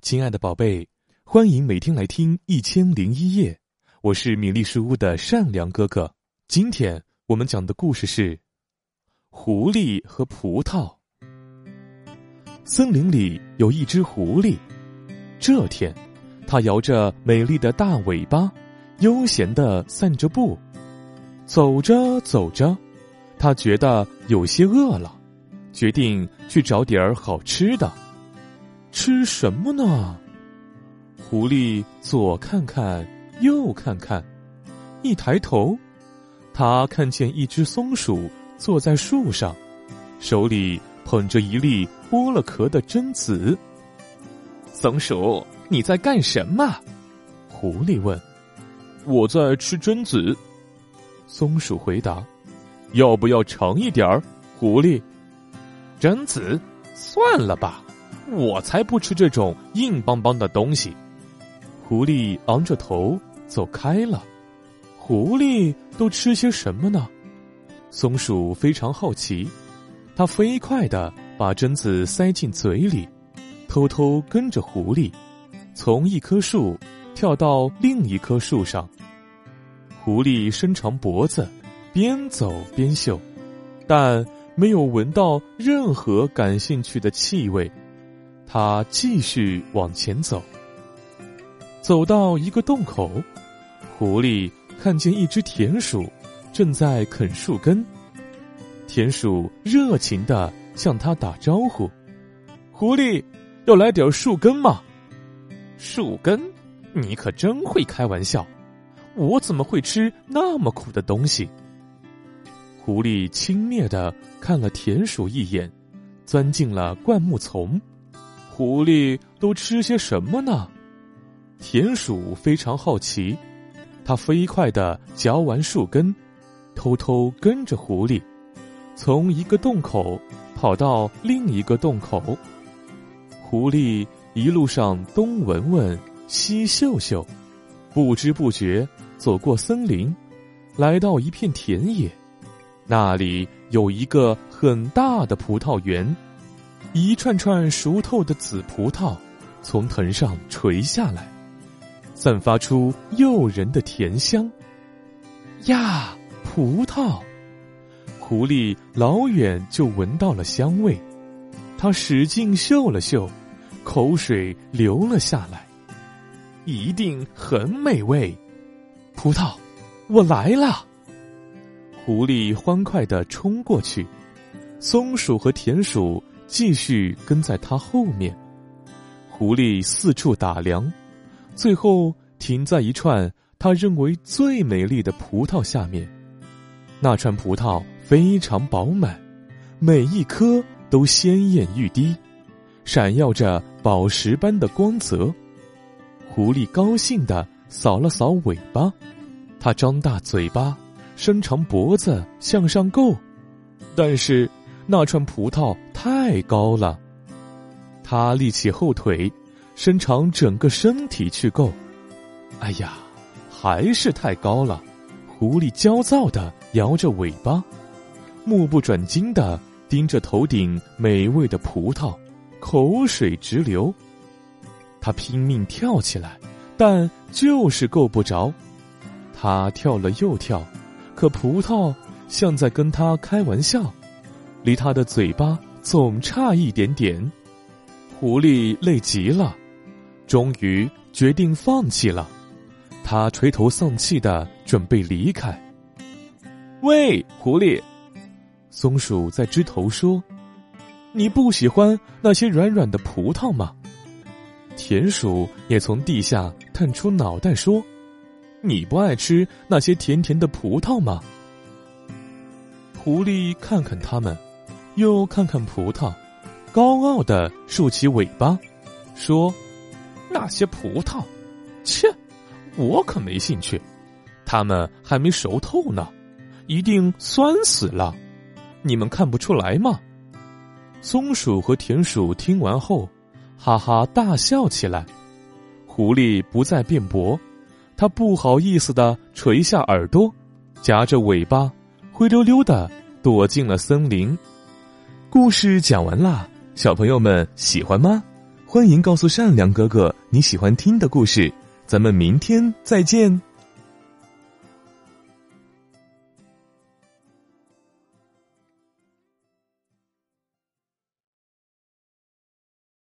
亲爱的宝贝，欢迎每天来听《一千零一夜》，我是米粒书屋的善良哥哥。今天我们讲的故事是《狐狸和葡萄》。森林里有一只狐狸，这天，它摇着美丽的大尾巴，悠闲的散着步。走着走着，它觉得有些饿了，决定去找点儿好吃的。吃什么呢？狐狸左看看，右看看，一抬头，他看见一只松鼠坐在树上，手里捧着一粒剥了壳的榛子。松鼠，你在干什么？狐狸问。我在吃榛子。松鼠回答：“要不要尝一点儿？”狐狸，榛子，算了吧，我才不吃这种硬邦邦的东西。狐狸昂着头走开了。狐狸都吃些什么呢？松鼠非常好奇，它飞快的把榛子塞进嘴里，偷偷跟着狐狸，从一棵树跳到另一棵树上。狐狸伸长脖子，边走边嗅，但没有闻到任何感兴趣的气味。它继续往前走。走到一个洞口，狐狸看见一只田鼠正在啃树根。田鼠热情的向它打招呼：“狐狸，要来点树根吗？”“树根？你可真会开玩笑。”我怎么会吃那么苦的东西？狐狸轻蔑的看了田鼠一眼，钻进了灌木丛。狐狸都吃些什么呢？田鼠非常好奇，它飞快的嚼完树根，偷偷跟着狐狸，从一个洞口跑到另一个洞口。狐狸一路上东闻闻，西嗅嗅，不知不觉。走过森林，来到一片田野，那里有一个很大的葡萄园，一串串熟透的紫葡萄从藤上垂下来，散发出诱人的甜香。呀，葡萄！狐狸老远就闻到了香味，它使劲嗅了嗅，口水流了下来，一定很美味。葡萄，我来了！狐狸欢快的冲过去，松鼠和田鼠继续跟在它后面。狐狸四处打量，最后停在一串他认为最美丽的葡萄下面。那串葡萄非常饱满，每一颗都鲜艳欲滴，闪耀着宝石般的光泽。狐狸高兴的。扫了扫尾巴，它张大嘴巴，伸长脖子向上够，但是那串葡萄太高了，它立起后腿，伸长整个身体去够，哎呀，还是太高了！狐狸焦躁的摇着尾巴，目不转睛的盯着头顶美味的葡萄，口水直流。它拼命跳起来。但就是够不着，他跳了又跳，可葡萄像在跟他开玩笑，离他的嘴巴总差一点点。狐狸累极了，终于决定放弃了。他垂头丧气的准备离开。喂，狐狸，松鼠在枝头说：“你不喜欢那些软软的葡萄吗？”田鼠也从地下。探出脑袋说：“你不爱吃那些甜甜的葡萄吗？”狐狸看看它们，又看看葡萄，高傲的竖起尾巴，说：“那些葡萄，切，我可没兴趣。它们还没熟透呢，一定酸死了。你们看不出来吗？”松鼠和田鼠听完后，哈哈大笑起来。狐狸不再辩驳，它不好意思的垂下耳朵，夹着尾巴，灰溜溜的躲进了森林。故事讲完啦，小朋友们喜欢吗？欢迎告诉善良哥哥你喜欢听的故事，咱们明天再见。